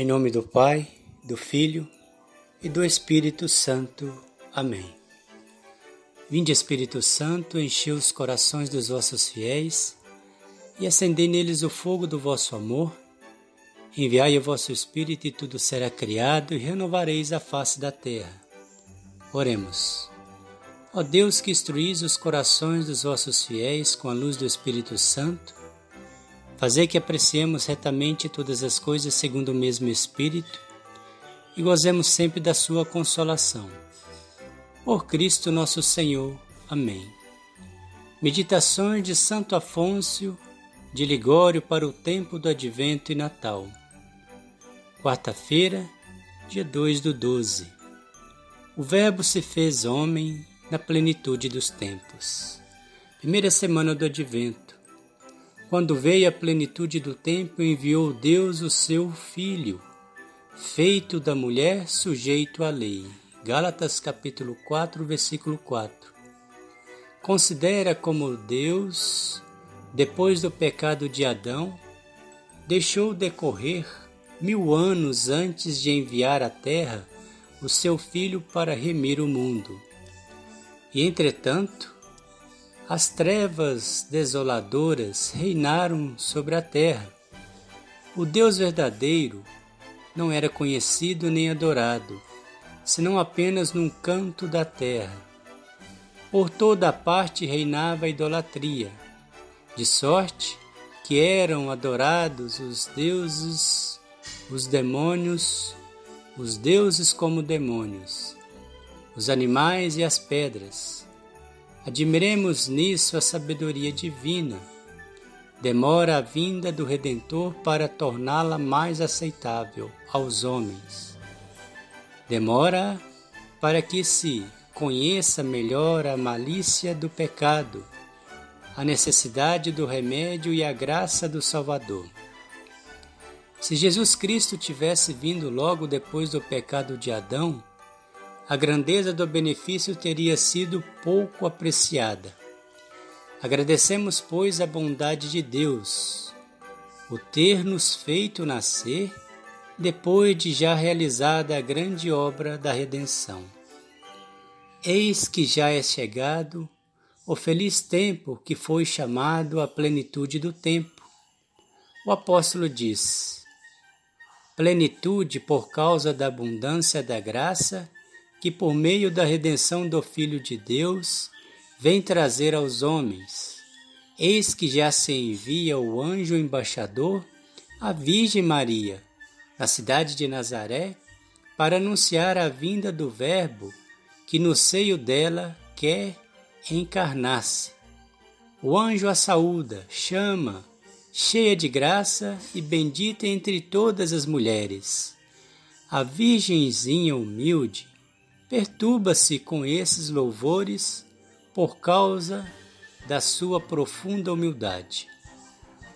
Em nome do Pai, do Filho e do Espírito Santo. Amém. Vinde, Espírito Santo, enchei os corações dos vossos fiéis e acendei neles o fogo do vosso amor. Enviai o vosso Espírito e tudo será criado e renovareis a face da terra. Oremos. Ó Deus que instruís os corações dos vossos fiéis com a luz do Espírito Santo, Fazer que apreciemos retamente todas as coisas segundo o mesmo Espírito e gozemos sempre da Sua consolação. Por Cristo nosso Senhor. Amém. Meditações de Santo Afonso de Ligório para o tempo do Advento e Natal. Quarta-feira, dia 2 do 12. O Verbo se fez homem na plenitude dos tempos. Primeira semana do Advento. Quando veio a plenitude do tempo, enviou Deus o seu Filho, feito da mulher, sujeito à lei. Gálatas capítulo 4, versículo 4. Considera como Deus, depois do pecado de Adão, deixou decorrer mil anos antes de enviar à terra o seu Filho para remir o mundo. E, entretanto, as trevas desoladoras reinaram sobre a terra. O Deus verdadeiro não era conhecido nem adorado, senão apenas num canto da terra. Por toda a parte reinava a idolatria, de sorte que eram adorados os deuses, os demônios, os deuses como demônios, os animais e as pedras Admiremos nisso a sabedoria divina. Demora a vinda do Redentor para torná-la mais aceitável aos homens. Demora para que se conheça melhor a malícia do pecado, a necessidade do remédio e a graça do Salvador. Se Jesus Cristo tivesse vindo logo depois do pecado de Adão, a grandeza do benefício teria sido pouco apreciada. Agradecemos, pois, a bondade de Deus, o ter nos feito nascer depois de já realizada a grande obra da redenção. Eis que já é chegado o feliz tempo que foi chamado a plenitude do tempo. O apóstolo diz: plenitude por causa da abundância da graça que por meio da redenção do Filho de Deus vem trazer aos homens. Eis que já se envia o anjo embaixador à Virgem Maria, na cidade de Nazaré, para anunciar a vinda do Verbo que no seio dela quer encarnar-se. O anjo a saúda, chama, cheia de graça e bendita entre todas as mulheres. A virgenzinha humilde perturba-se com esses louvores por causa da sua profunda humildade.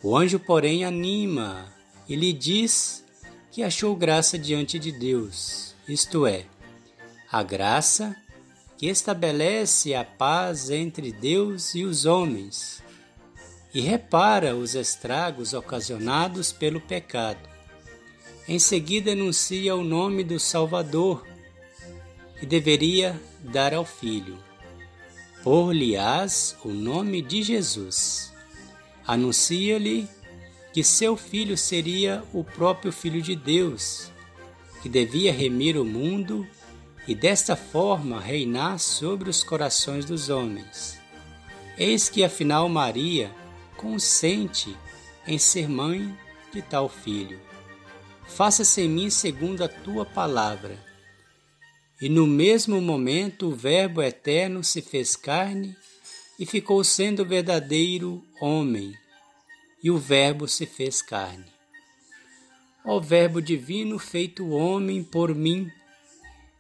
O anjo, porém, anima e lhe diz que achou graça diante de Deus, isto é, a graça que estabelece a paz entre Deus e os homens e repara os estragos ocasionados pelo pecado. Em seguida, anuncia o nome do Salvador que deveria dar ao filho. Por-lhe-ás o nome de Jesus. Anuncia-lhe que seu filho seria o próprio Filho de Deus, que devia remir o mundo e desta forma reinar sobre os corações dos homens. Eis que afinal Maria consente em ser mãe de tal filho. Faça-se em mim segundo a tua palavra. E no mesmo momento o Verbo eterno se fez carne e ficou sendo verdadeiro homem, e o Verbo se fez carne. Ó Verbo divino feito homem por mim,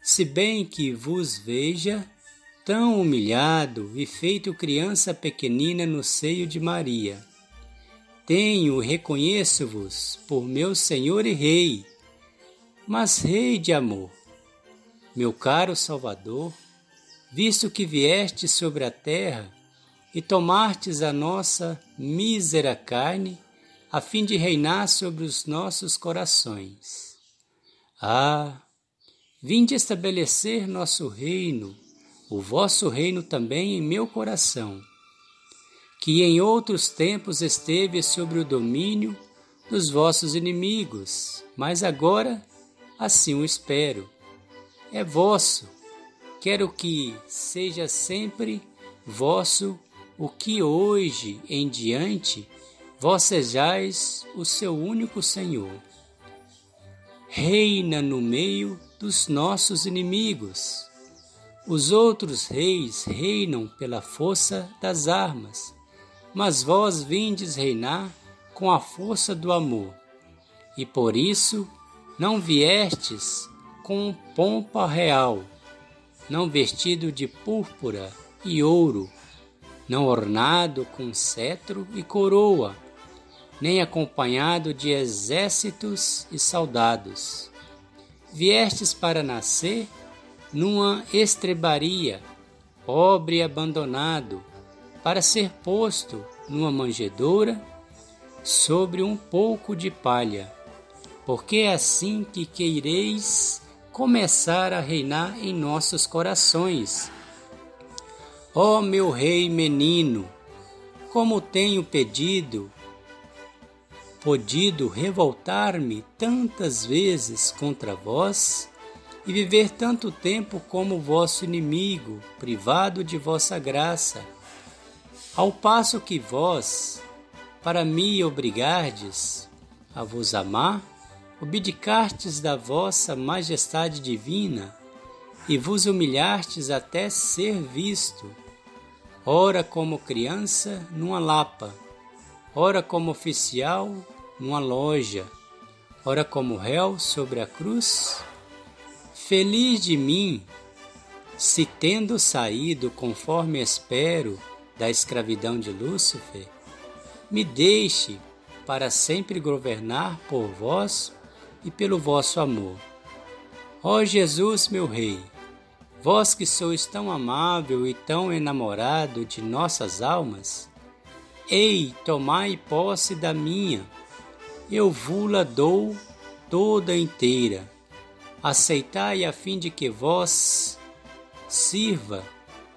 se bem que vos veja tão humilhado e feito criança pequenina no seio de Maria. Tenho, reconheço-vos por meu Senhor e Rei, mas Rei de amor meu caro Salvador, visto que vieste sobre a terra e tomastes a nossa mísera carne, a fim de reinar sobre os nossos corações. Ah, vinde estabelecer nosso reino, o vosso reino também em meu coração, que em outros tempos esteve sobre o domínio dos vossos inimigos, mas agora assim o espero. É vosso, quero que seja sempre vosso o que hoje em diante vós sejais o seu único Senhor. Reina no meio dos nossos inimigos. Os outros reis reinam pela força das armas, mas vós vindes reinar com a força do amor. E por isso não viestes com pompa real, não vestido de púrpura e ouro, não ornado com cetro e coroa, nem acompanhado de exércitos e soldados. Viestes para nascer numa estrebaria, pobre e abandonado, para ser posto numa manjedoura sobre um pouco de palha, porque é assim que queireis começar a reinar em nossos corações. Ó oh, meu rei menino, como tenho pedido, podido revoltar-me tantas vezes contra vós e viver tanto tempo como vosso inimigo, privado de vossa graça, ao passo que vós, para me obrigardes a vos amar, obdicastes da vossa majestade divina e vos humilhastes até ser visto, ora como criança numa lapa, ora como oficial numa loja, ora como réu sobre a cruz? Feliz de mim, se tendo saído conforme espero da escravidão de Lúcifer, me deixe para sempre governar por vós e pelo vosso amor. Ó Jesus, meu Rei, vós que sois tão amável e tão enamorado de nossas almas, ei, tomai posse da minha, eu vula dou toda inteira. Aceitai a fim de que vós sirva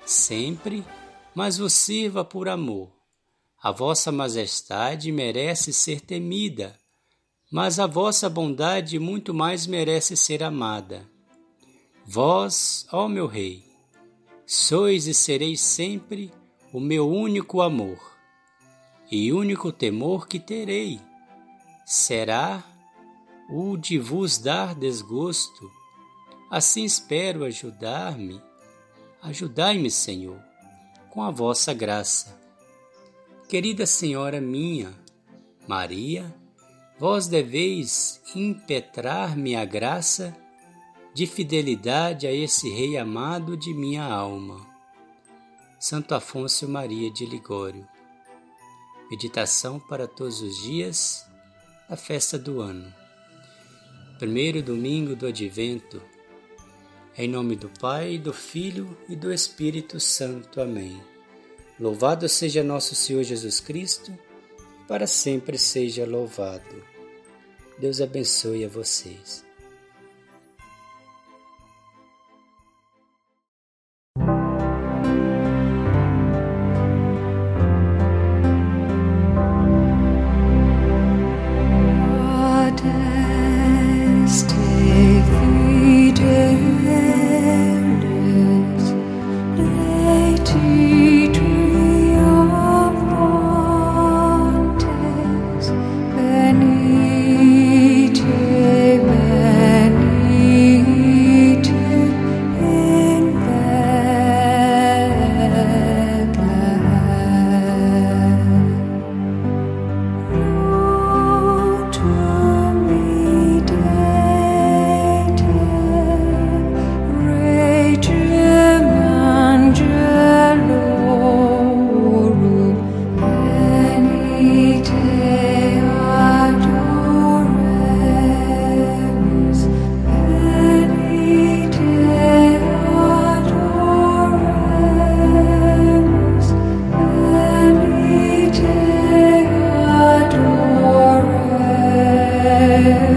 sempre, mas vos sirva por amor a vossa majestade merece ser temida, mas a vossa bondade muito mais merece ser amada. Vós, ó meu Rei, sois e sereis sempre o meu único amor, e único temor que terei será o de vos dar desgosto. Assim espero ajudar-me. Ajudai-me, Senhor, com a vossa graça Querida Senhora minha, Maria, vós deveis impetrar-me a graça de fidelidade a esse Rei amado de minha alma. Santo Afonso Maria de Ligório. Meditação para todos os dias da festa do ano. Primeiro domingo do Advento. Em nome do Pai, do Filho e do Espírito Santo. Amém. Louvado seja nosso Senhor Jesus Cristo, para sempre seja louvado. Deus abençoe a vocês. there